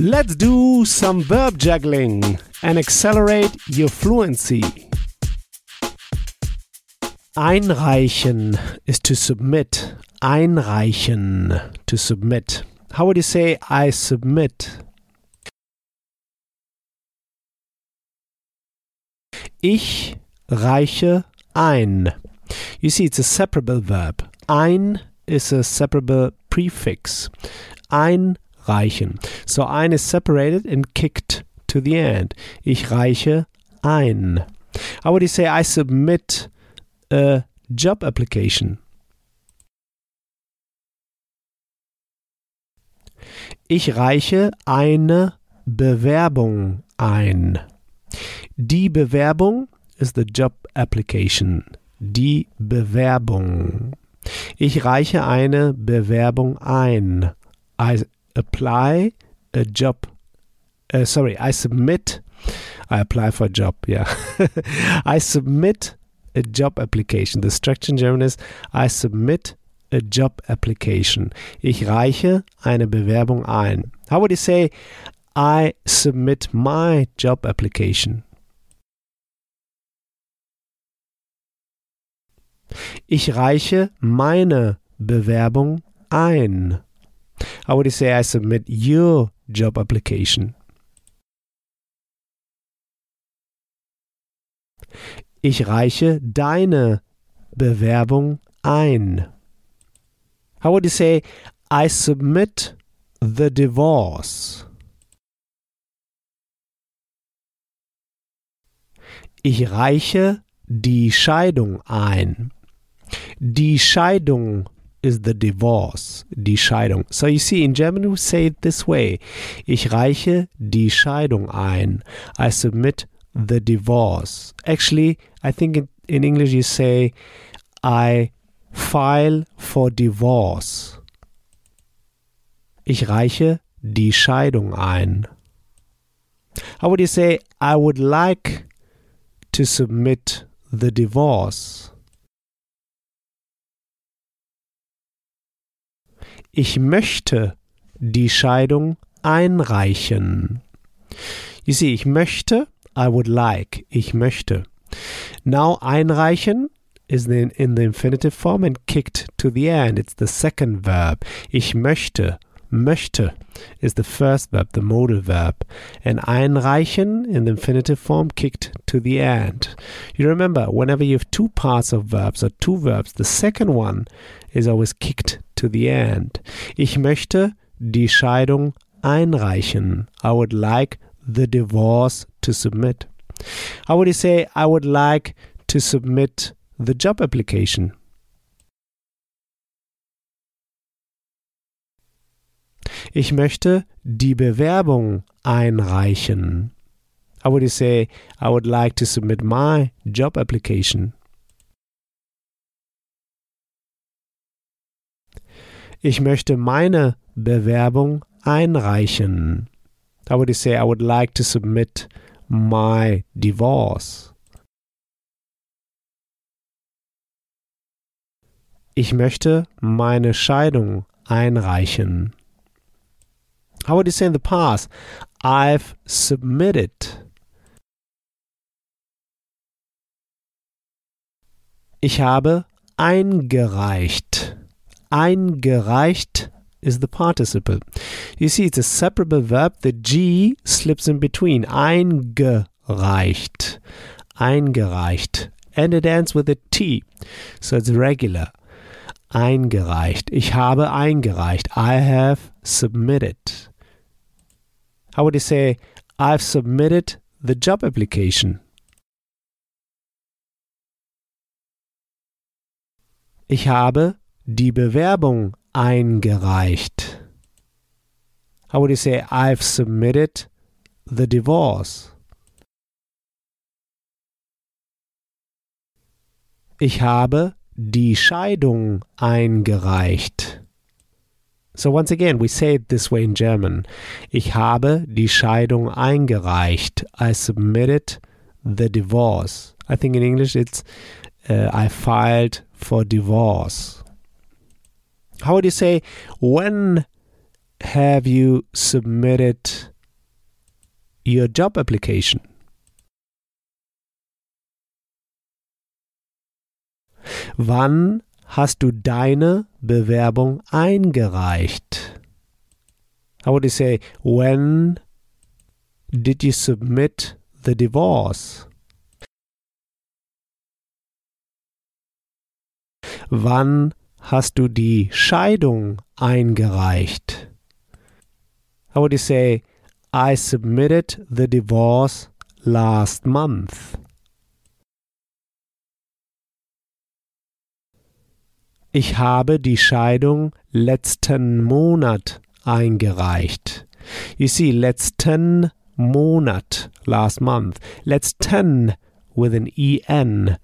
Let's do some verb juggling and accelerate your fluency. Einreichen is to submit. Einreichen, to submit. How would you say I submit? Ich reiche ein. You see, it's a separable verb. Ein is a separable prefix. Einreichen. So ein is separated and kicked to the end. Ich reiche ein. How would you say I submit a job application? Ich reiche eine Bewerbung ein. Die Bewerbung ist the job application. Die Bewerbung. Ich reiche eine Bewerbung ein. I apply a job. Uh, sorry, I submit. I apply for a job. Yeah. I submit a job application. The structure in German is I submit a job application. Ich reiche eine Bewerbung ein. How would you say I submit my job application? Ich reiche meine Bewerbung ein. How would you say I submit your job application? Ich reiche deine Bewerbung ein. How would you say I submit the divorce? Ich reiche die Scheidung ein. Die Scheidung is the divorce. Die Scheidung. So you see, in German we say it this way. Ich reiche die Scheidung ein. I submit the divorce. Actually, I think in, in English you say I file for divorce. Ich reiche die Scheidung ein. How would you say I would like to submit the divorce? Ich möchte die Scheidung einreichen. You see, ich möchte, I would like, ich möchte. Now einreichen is in, in the infinitive form and kicked to the end. It's the second verb. Ich möchte, möchte is the first verb, the modal verb. And einreichen in the infinitive form kicked to the end. You remember, whenever you have two parts of verbs or two verbs, the second one is always kicked to the end. Ich möchte die Scheidung einreichen. I would like the divorce to submit. How would you say I would like to submit the job application? Ich möchte die Bewerbung einreichen. How would say I would like to submit my job application? Ich möchte meine Bewerbung einreichen. How would say I would like to submit my divorce? Ich möchte meine Scheidung einreichen. How would you say in the past? I've submitted. Ich habe eingereicht. Eingereicht is the participle. You see, it's a separable verb. The G slips in between. Eingereicht. Eingereicht. And it ends with a T. So it's regular. Eingereicht. Ich habe eingereicht. I have submitted. How would you say, I've submitted the job application? Ich habe die Bewerbung eingereicht. How would you say, I've submitted the divorce? Ich habe die Scheidung eingereicht. So once again, we say it this way in German. Ich habe die Scheidung eingereicht. I submitted the divorce. I think in English it's uh, I filed for divorce. How would you say when have you submitted your job application? Wann hast du deine Bewerbung eingereicht? How would you say, when did you submit the divorce? Wann hast du die Scheidung eingereicht? How would you say, I submitted the divorce last month? Ich habe die Scheidung letzten Monat eingereicht. You see, letzten Monat, last month. Letzten with an en.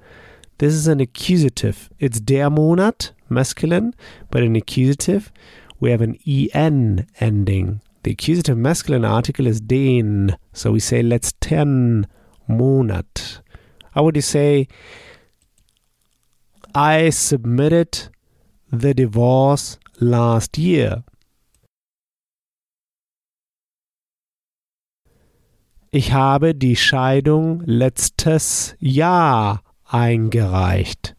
This is an accusative. It's der Monat, masculine, but an accusative, we have an en ending. The accusative masculine article is den, so we say letzten Monat. How would you say, I submitted the divorce last year. Ich habe die Scheidung letztes Jahr eingereicht.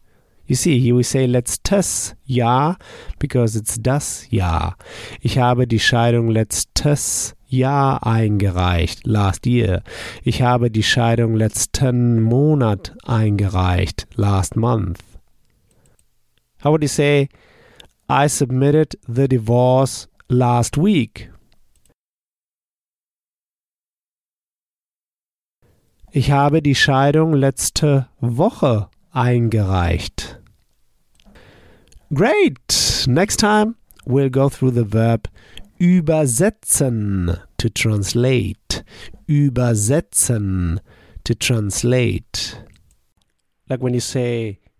You see, here we say letztes Jahr because it's das Jahr. Ich habe die Scheidung letztes Jahr eingereicht, last year. Ich habe die Scheidung letzten Monat eingereicht, last month. How would you say, I submitted the divorce last week? Ich habe die Scheidung letzte Woche eingereicht. Great! Next time we'll go through the verb übersetzen to translate. Übersetzen to translate. Like when you say,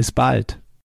Bis bald.